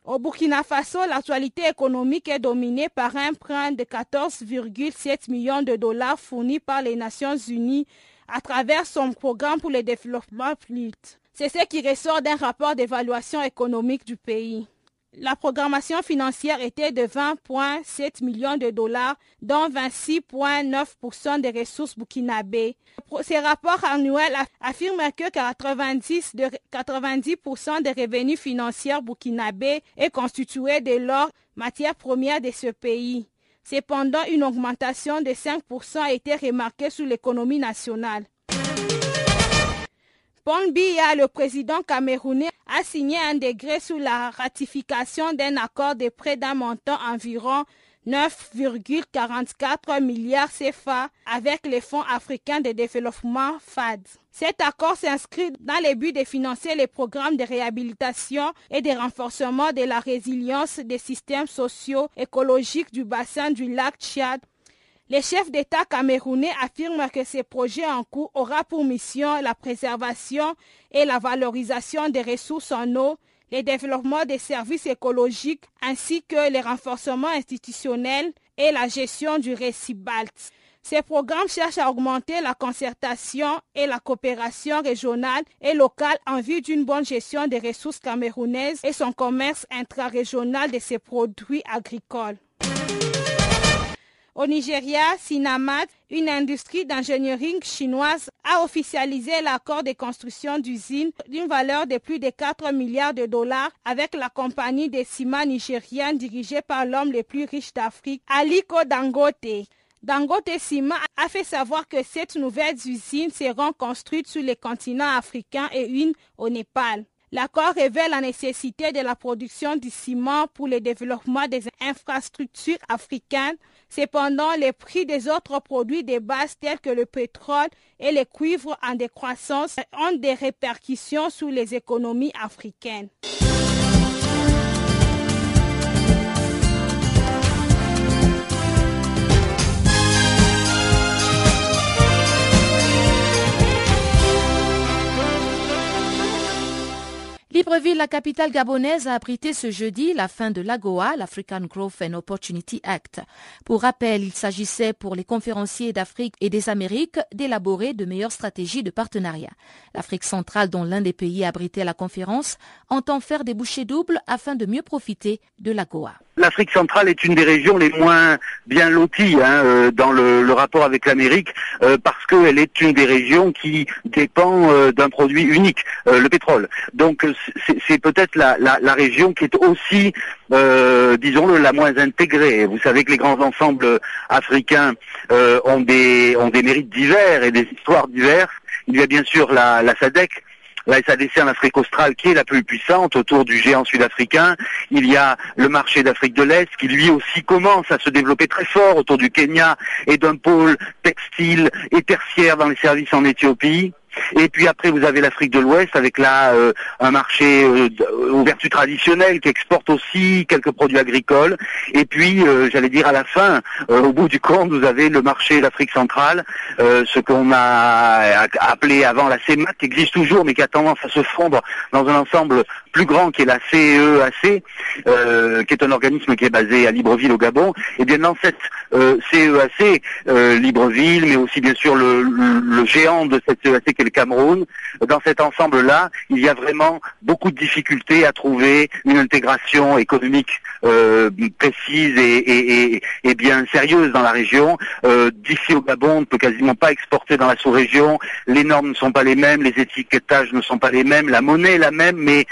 Au Burkina Faso, l'actualité économique est dominée par un prêt de 14,7 millions de dollars fourni par les Nations Unies à travers son programme pour le développement FLIT. C'est ce qui ressort d'un rapport d'évaluation économique du pays. La programmation financière était de 20,7 millions de dollars, dont 26,9% des ressources burkinabées. Ce rapport annuel affirme que 90, de, 90% des revenus financiers burkinabés est constitué de l'or, matière première de ce pays. Cependant, une augmentation de 5% a été remarquée sur l'économie nationale. Paul Biya, le président camerounais, a signé un décret sur la ratification d'un accord de prêt d'un montant environ 9,44 milliards CFA avec les fonds africains de développement FAD. Cet accord s'inscrit dans le but de financer les programmes de réhabilitation et de renforcement de la résilience des systèmes sociaux écologiques du bassin du lac Tchad le chef d'État camerounais affirme que ce projet en cours aura pour mission la préservation et la valorisation des ressources en eau, le développement des services écologiques ainsi que le renforcement institutionnel et la gestion du récit balte. Ces programmes cherchent à augmenter la concertation et la coopération régionale et locale en vue d'une bonne gestion des ressources camerounaises et son commerce intra-régional de ces produits agricoles. Au Nigeria, Sinamat, une industrie d'ingénierie chinoise, a officialisé l'accord de construction d'usines d'une valeur de plus de 4 milliards de dollars avec la compagnie de ciment nigérienne dirigée par l'homme le plus riche d'Afrique, Aliko Dangote. Dangote Ciment a fait savoir que cette nouvelle usine seront construites sur le continent africain et une au Népal. L'accord révèle la nécessité de la production du ciment pour le développement des infrastructures africaines Cependant, les prix des autres produits de base tels que le pétrole et le cuivre en décroissance ont des répercussions sur les économies africaines. Libreville, la capitale gabonaise, a abrité ce jeudi la fin de l'AGOA, l'African Growth and Opportunity Act. Pour rappel, il s'agissait pour les conférenciers d'Afrique et des Amériques d'élaborer de meilleures stratégies de partenariat. L'Afrique centrale, dont l'un des pays abritait la conférence, entend faire des bouchées doubles afin de mieux profiter de l'AGOA. L'Afrique centrale est une des régions les moins bien loties hein, euh, dans le, rapport avec l'Amérique euh, parce qu'elle est une des régions qui dépend euh, d'un produit unique, le pétrole. C'est peut-être la, région qui est aussi, disons-le, la moins intégrée. Vous savez que les grands ensembles africains ont, des, ont des mérites divers et des histoires diverses. Il y a bien sûr la, la SADEC la SADC en Afrique australe qui est la plus puissante autour du géant sud-africain. Il y a le marché d'Afrique de l'Est qui lui aussi commence à se développer très fort autour du Kenya et d'un pôle textile et tertiaire dans les services en Éthiopie. Et puis après, vous avez l'Afrique de l'Ouest avec là euh, un marché euh, aux vertus traditionnelles qui exporte aussi quelques produits agricoles. Et puis, euh, j'allais dire à la fin, au bout du compte, vous avez le marché d'Afrique centrale, ce qu'on a appelé avant la CEMAC, qui existe toujours, mais qui a tendance à se fondre dans un ensemble plus grand qui est la CEAC, qui est un organisme qui est basé à Libreville au Gabon. Et bien dans cette CEAC, Libreville, mais aussi bien sûr le, le géant de cette CEAC qui le Cameroun. Dans cet ensemble-là, il y a vraiment beaucoup de difficultés à trouver une intégration économique euh, précise et, bien sérieuse dans la région. Euh, d'ici au Gabon, on ne peut quasiment pas exporter dans la sous-région. Les normes ne sont pas les mêmes, les étiquetages ne sont pas les mêmes, la monnaie est la même, mais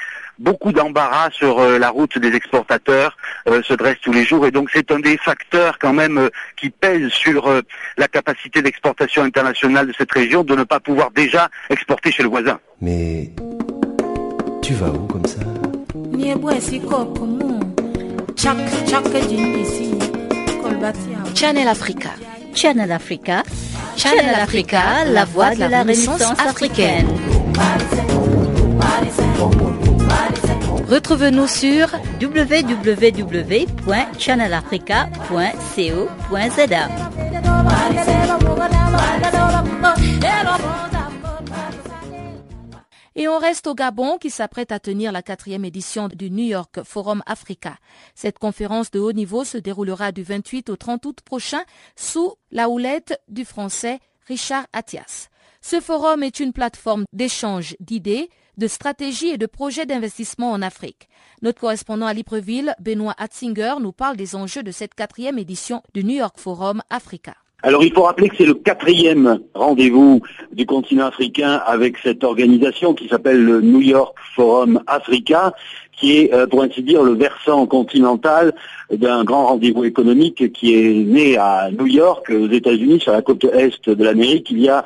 beaucoup d'embarras sur euh, la route des exportateurs euh, se dressent tous les jours et donc c'est un des facteurs quand même euh, qui pèse sur la capacité d'exportation internationale de cette région de ne pas pouvoir déjà exporter chez le voisin. Mais tu vas où comme ça? Channel Africa. Channel Africa. Channel Africa, la voix de la Renaissance africaine. Retrouve-nous sur www.channelafrica.co.za. Et on reste au Gabon qui s'apprête à tenir la quatrième édition du New York Forum Africa. Cette conférence de haut niveau se déroulera du 28 au 30 août prochain sous la houlette du français Richard Attias. Ce forum est une plateforme d'échange d'idées, de stratégies et de projets d'investissement en Afrique. Notre correspondant à Libreville, Benoît Hatzinger, nous parle des enjeux de cette quatrième édition du New York Forum Africa. Alors il faut rappeler que c'est le quatrième rendez-vous du continent africain avec cette organisation qui s'appelle le New York Forum Africa, qui est, euh, pour ainsi dire, le versant continental d'un grand rendez-vous économique qui est né à New York, aux États-Unis, sur la côte est de l'Amérique, il y a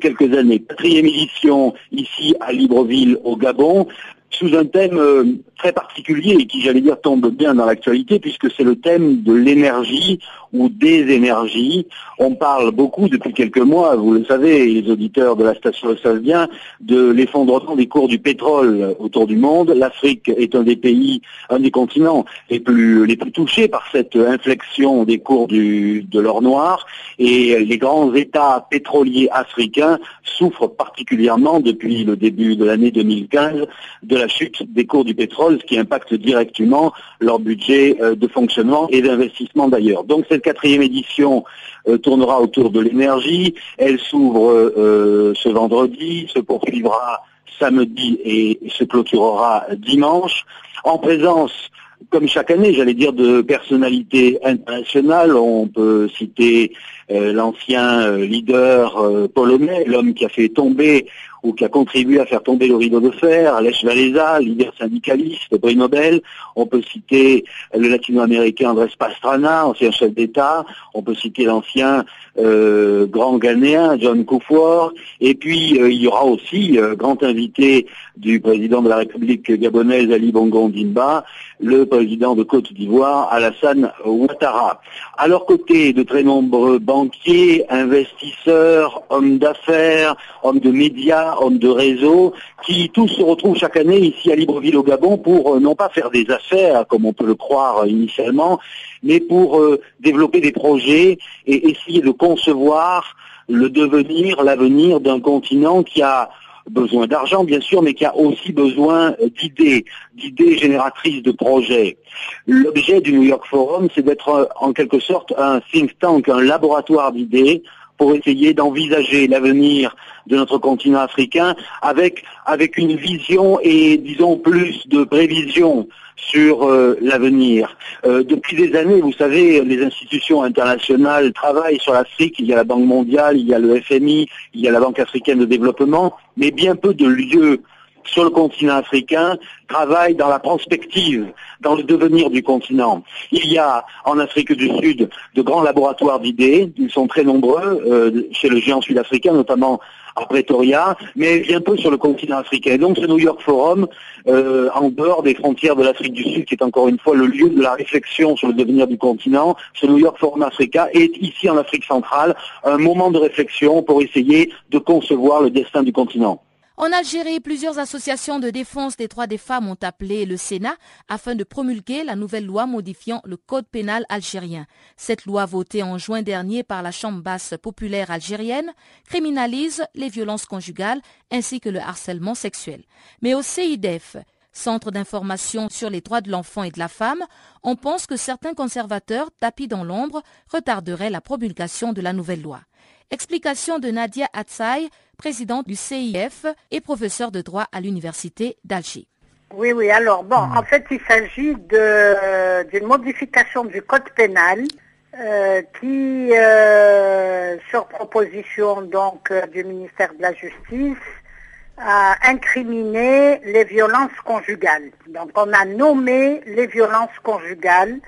quelques années. Quatrième édition ici à Libreville au Gabon, sous un thème euh, très particulier et qui, j'allais dire, tombe bien dans l'actualité puisque c'est le thème de l'énergie ou des énergies. On parle beaucoup depuis quelques mois, vous le savez, les auditeurs de la station le savent bien, de l'effondrement des cours du pétrole autour du monde. L'Afrique est un des pays, un des continents les plus, les plus touchés par cette inflexion des cours du, de l'or noir et les grands États pétroliers africains souffrent particulièrement depuis le début de l'année 2015 de la chute des cours du pétrole, ce qui impacte directement leur budget euh, de fonctionnement et d'investissement d'ailleurs. Donc cette quatrième édition euh, tournera autour de l'énergie. Elle s'ouvre euh, ce vendredi, se poursuivra samedi et se clôturera dimanche, en présence comme chaque année, j'allais dire, de personnalités internationales. On peut citer l'ancien leader polonais, l'homme qui a fait tomber ou qui a contribué à faire tomber le rideau de fer, Lech Walesa, leader syndicaliste, prix Nobel. On peut citer le latino-américain Andrés Pastrana, ancien chef d'État. On peut citer l'ancien euh, grand ghanéen John Kufuor. Et puis, euh, il y aura aussi, euh, grand invité du président de la République gabonaise Ali Bongo Dimba, le président de Côte d'Ivoire Alassane Ouattara. À leur côté, de très nombreux banquiers, investisseurs, hommes d'affaires, hommes de médias, hommes de réseau, qui tous se retrouvent chaque année ici à Libreville au Gabon pour euh, non pas faire des affaires, comme on peut le croire initialement, mais pour euh, développer des projets et essayer de concevoir le devenir, l'avenir d'un continent qui a besoin d'argent, bien sûr, mais qui a aussi besoin d'idées, d'idées génératrices de projets. L'objet du New York Forum, c'est d'être en quelque sorte un think tank, un laboratoire d'idées pour essayer d'envisager l'avenir de notre continent africain avec, avec une vision et, disons, plus de prévision sur euh, l'avenir. Euh, depuis des années, vous savez, les institutions internationales travaillent sur l'Afrique. Il y a la Banque mondiale, il y a le FMI, il y a la Banque africaine de développement, mais bien peu de lieux sur le continent africain travaillent dans la prospective, dans le devenir du continent. Il y a en Afrique du Sud de grands laboratoires d'idées, ils sont très nombreux euh, chez le géant sud-africain, notamment à Pretoria, mais bien peu sur le continent africain. Et donc ce New York Forum, euh, en dehors des frontières de l'Afrique du Sud, qui est encore une fois le lieu de la réflexion sur le devenir du continent, ce New York Forum Africa est ici en Afrique centrale un moment de réflexion pour essayer de concevoir le destin du continent. En Algérie, plusieurs associations de défense des droits des femmes ont appelé le Sénat afin de promulguer la nouvelle loi modifiant le code pénal algérien. Cette loi votée en juin dernier par la Chambre basse populaire algérienne criminalise les violences conjugales ainsi que le harcèlement sexuel. Mais au CIDEF, Centre d'information sur les droits de l'enfant et de la femme, on pense que certains conservateurs, tapis dans l'ombre, retarderaient la promulgation de la nouvelle loi. Explication de Nadia Atsaï, présidente du CIF et professeur de droit à l'université d'Alger. Oui, oui. Alors, bon, en fait, il s'agit d'une modification du code pénal euh, qui, euh, sur proposition donc euh, du ministère de la Justice, a incriminé les violences conjugales. Donc, on a nommé les violences conjugales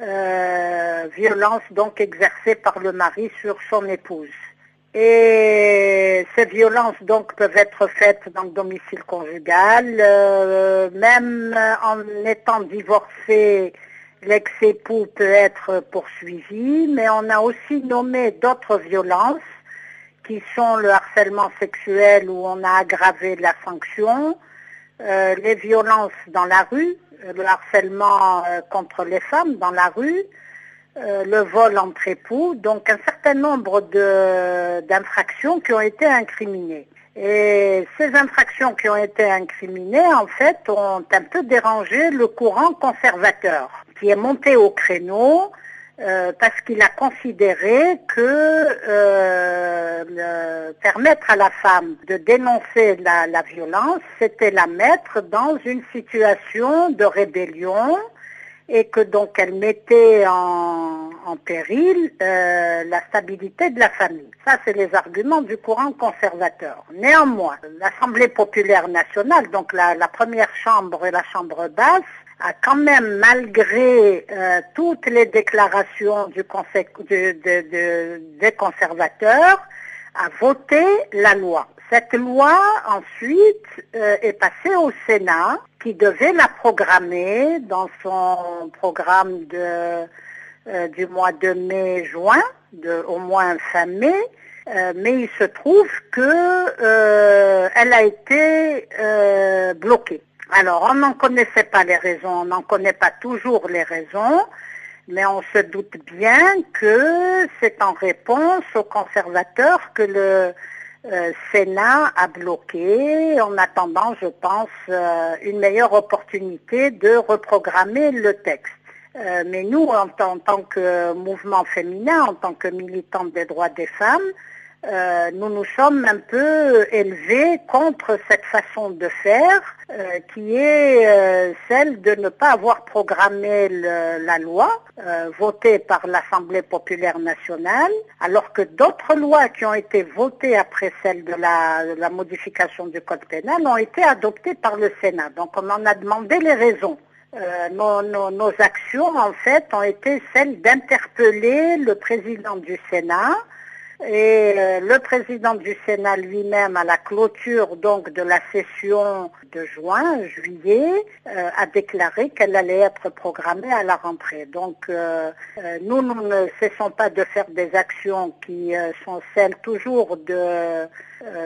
euh, violence donc exercée par le mari sur son épouse. Et ces violences donc peuvent être faites dans le domicile conjugal, euh, même en étant divorcé, l'ex-époux peut être poursuivi, mais on a aussi nommé d'autres violences qui sont le harcèlement sexuel où on a aggravé la sanction, euh, les violences dans la rue, euh, le harcèlement euh, contre les femmes dans la rue, le vol entre époux, donc un certain nombre d'infractions qui ont été incriminées. Et ces infractions qui ont été incriminées, en fait, ont un peu dérangé le courant conservateur, qui est monté au créneau euh, parce qu'il a considéré que euh, permettre à la femme de dénoncer la, violence, c'était la mettre dans une situation de rébellion et que donc elle mettait en, péril euh, la stabilité de la famille. Ça, c'est les arguments du courant conservateur. Néanmoins, l'Assemblée populaire nationale, donc la, la première chambre et la chambre basse, quand même, malgré euh, toutes les déclarations du conseil, des conservateurs, a voté la loi. Cette loi, ensuite, euh, est passée au Sénat, qui devait la programmer dans son programme de, euh, du mois de mai-juin, au moins fin mai, mais il se trouve qu'elle a été bloquée. Alors, on n'en connaissait pas les raisons, on n'en connaît pas toujours les raisons, mais on se doute bien que c'est en réponse aux conservateurs que le euh, Sénat a bloqué, en attendant, je pense, euh, une meilleure opportunité de reprogrammer le texte. Euh, mais nous, en, tant que mouvement féminin, en tant que militante des droits des femmes, euh, nous nous sommes un peu élevés contre cette façon de faire euh, qui est euh, celle de ne pas avoir programmé la loi votée par l'Assemblée populaire nationale, alors que d'autres lois qui ont été votées après celle de la, modification du code pénal ont été adoptées par le Sénat. Donc on en a demandé les raisons. nos, actions, en fait, ont été celles d'interpeller le président du Sénat et euh, le président du Sénat lui-même, à la clôture donc de la session de juin, juillet, euh, a déclaré qu'elle allait être programmée à la rentrée. Donc euh, nous, nous ne cessons pas de faire des actions qui sont celles toujours de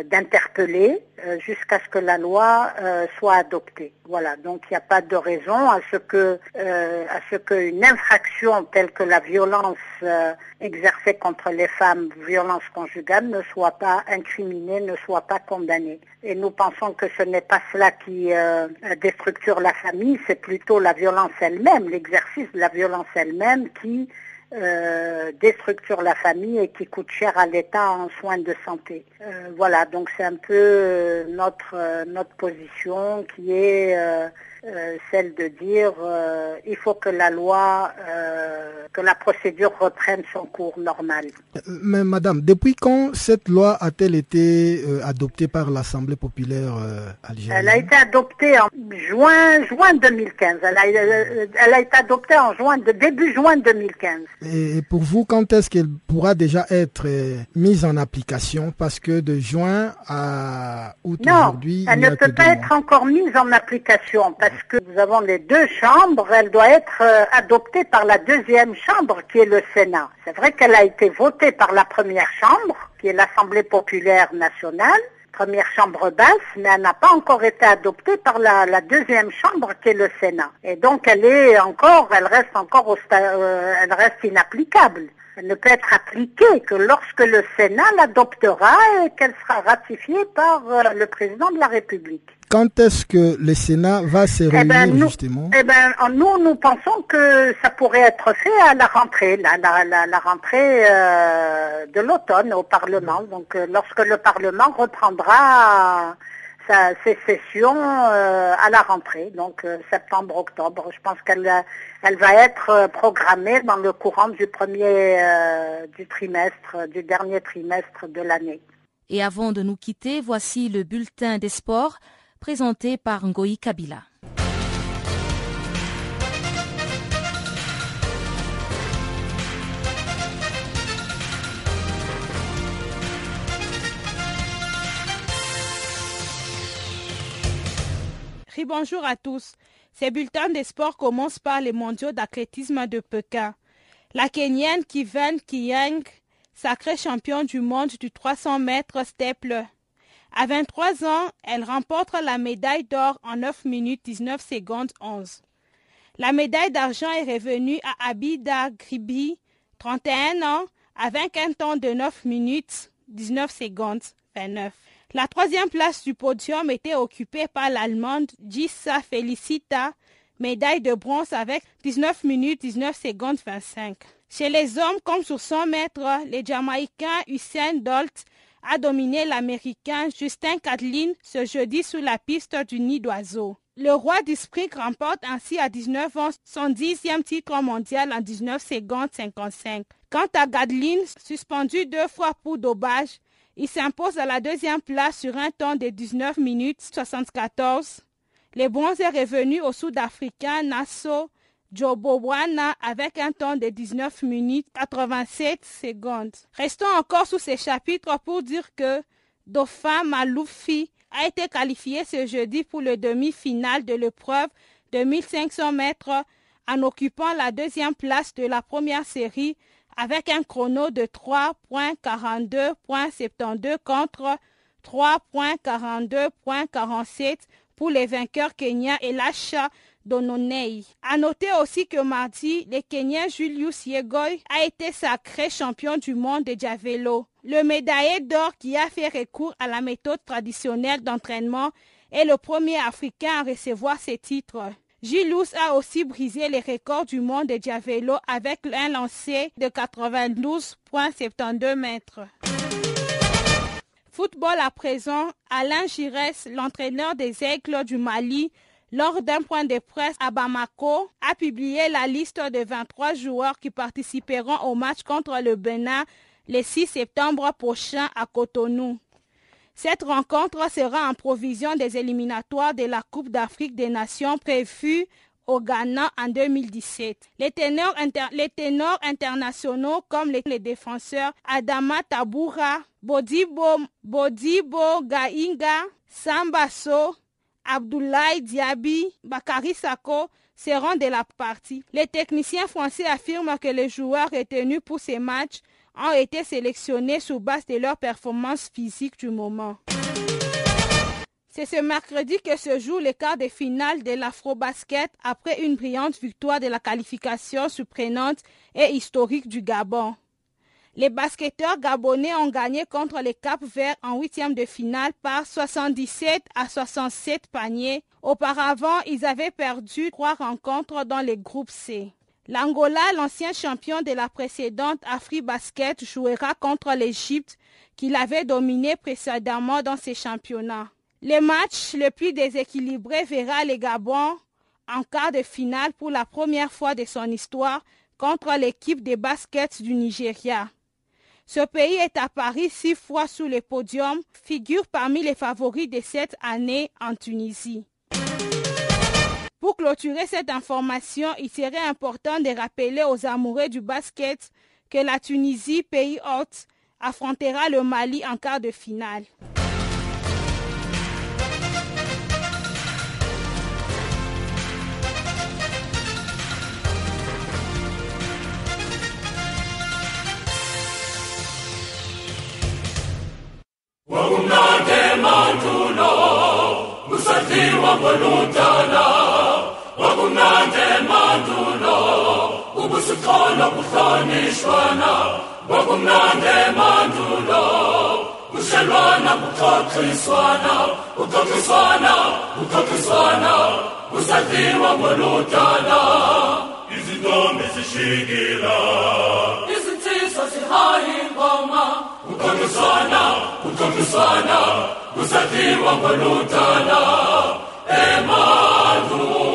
d'interpeller jusqu'à ce que la loi soit adoptée. Voilà, donc il n'y a pas de raison à ce que à ce qu'une infraction telle que la violence exercée contre les femmes, violences conjugales ne soient pas incriminés, ne soient pas condamnés. Et nous pensons que ce n'est pas cela qui euh, déstructure la famille, c'est plutôt la violence elle-même, l'exercice de la violence elle-même qui euh, déstructure la famille et qui coûte cher à l'État en soins de santé. Euh, voilà, donc c'est un peu euh, notre notre position qui est euh, celle de dire euh, il faut que la loi, euh, que la procédure reprenne son cours normal. Mais madame, depuis quand cette loi a-t-elle été adoptée par l'Assemblée populaire algérienne? Elle a été adoptée en juin, juin 2015. Elle a, elle a été adoptée en juin, de début juin 2015. Et pour vous, quand est-ce qu'elle pourra déjà être mise en application? Parce que de juin à août aujourd'hui, elle ne peut pas être encore mise en application parce que nous avons les deux chambres, elle doit être euh, adoptée par la deuxième chambre qui est le Sénat. C'est vrai qu'elle a été votée par la première chambre, qui est l'Assemblée populaire nationale, première chambre basse, mais elle n'a pas encore été adoptée par la, deuxième chambre qui est le Sénat. Et donc elle est encore, elle reste encore au euh, elle reste inapplicable. Elle ne peut être appliquée que lorsque le Sénat l'adoptera et qu'elle sera ratifiée par euh, le président de la République. Quand est-ce que le Sénat va se réunir eh ben, nous, justement? Eh ben, nous, nous pensons que ça pourrait être fait à la rentrée, la, la, rentrée euh, de l'automne au Parlement. Donc, euh, lorsque le Parlement reprendra sa, ses sessions euh, à la rentrée, donc septembre-octobre. Je pense qu'elle elle va être programmée dans le courant du premier du trimestre, du dernier trimestre de l'année. Et avant de nous quitter, voici le bulletin des sports présenté par Ngoï Kabila. bonjour à tous. Ces bulletins des sports commencent par les mondiaux d'athlétisme de Pékin. La Kenyane Kiven Kiyang, sacrée championne du monde du 300 mètres steple, à 23 ans, elle remporte la médaille d'or en 9 minutes 19 secondes 11. La médaille d'argent est revenue à Abida Gribi, 31 ans, avec un temps de 9 minutes 19 secondes 29. La troisième place du podium était occupée par l'Allemande Gissa Felicita, médaille de bronze avec 19 minutes 19 secondes 25. Chez les hommes, comme sur 100 mètres, les Jamaïcains Usain Dolt a dominé l'Américain Justin Catlin ce jeudi sur la piste du nid d'oiseau. Le roi du remporte ainsi à 19 ans son dixième titre mondial en 19 secondes 55. Quant à Gadlin, suspendu deux fois pour dopage, il s'impose à la deuxième place sur un temps de 19 minutes 74. Les bronzes est revenu au Sud-Africain Nassau Jobowana avec un temps de 19 minutes 87 secondes. Restons encore sous ces chapitres pour dire que Dauphin Maloufi a été qualifié ce jeudi pour le demi-finale de l'épreuve de 1500 mètres en occupant la deuxième place de la première série avec un chrono de 3.42.72 contre 3.42.47 pour les vainqueurs kenyans et l'achat d'Ononei. Noter aussi que mardi, le Kenyan Julius Yegoi a été sacré champion du monde de Javelot. Le médaillé d'or qui a fait recours à la méthode traditionnelle d'entraînement est le premier Africain à recevoir ce titre. Julius a aussi brisé les records du monde de Javelot avec un lancer de 92,72 mètres. Football à présent, Alain Giresse, l'entraîneur des Aigles du Mali, lors d'un point de presse à Bamako, a publié la liste de 23 joueurs qui participeront au match contre le Bénin le 6 septembre prochain à Cotonou. Cette rencontre sera en provision des éliminatoires de la Coupe d'Afrique des Nations prévue au Ghana en 2017. Les ténors, internationaux comme les, défenseurs Adama Taboura, Bodibo, Bodibo Gainga, Sambaso, Abdoulaye Diaby, Bakary Sako seront de la partie. Les techniciens français affirment que les joueurs retenus pour ces matchs ont été sélectionnés sur base de leur performance physique du moment. C'est ce mercredi que se joue le quart de finale de l'Afro-Basket après une brillante victoire de la qualification surprenante et historique du Gabon. Les basketteurs gabonais ont gagné contre les Cap Verts en huitième de finale par 77 à 67 paniers. Auparavant, ils avaient perdu trois rencontres dans les groupes C. L'Angola, l'ancien champion de la précédente AfriBasket, jouera contre l'Égypte qu'il avait dominé précédemment dans ces championnats. Le match le plus déséquilibré verra les Gabon en quart de finale pour la première fois de son histoire contre l'équipe de basket du Nigeria. Ce pays est apparu six fois sous le podium, figure parmi les favoris de cette année en Tunisie. Pour clôturer cette information, il serait important de rappeler aux amoureux du basket que la Tunisie, pays hôte, affrontera le Mali en quart de finale. wakunandemantula musathiwa kwalutala wakunandemantula ubusixolo kuhlonishwana. Wakunandemantula kushelwana kuxoxiswana. Kuxoxiswana kuxoxiswana kusathiwa kwalutala izintombi zishikila izinsizwa zihayi ngoma kukonusana kukonusana gusati wangolutana emanu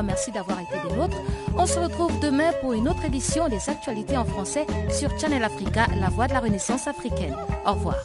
merci d'avoir été des nôtres. On se retrouve demain pour une autre édition des actualités en français sur Channel Africa, la voix de la Renaissance africaine. Au revoir.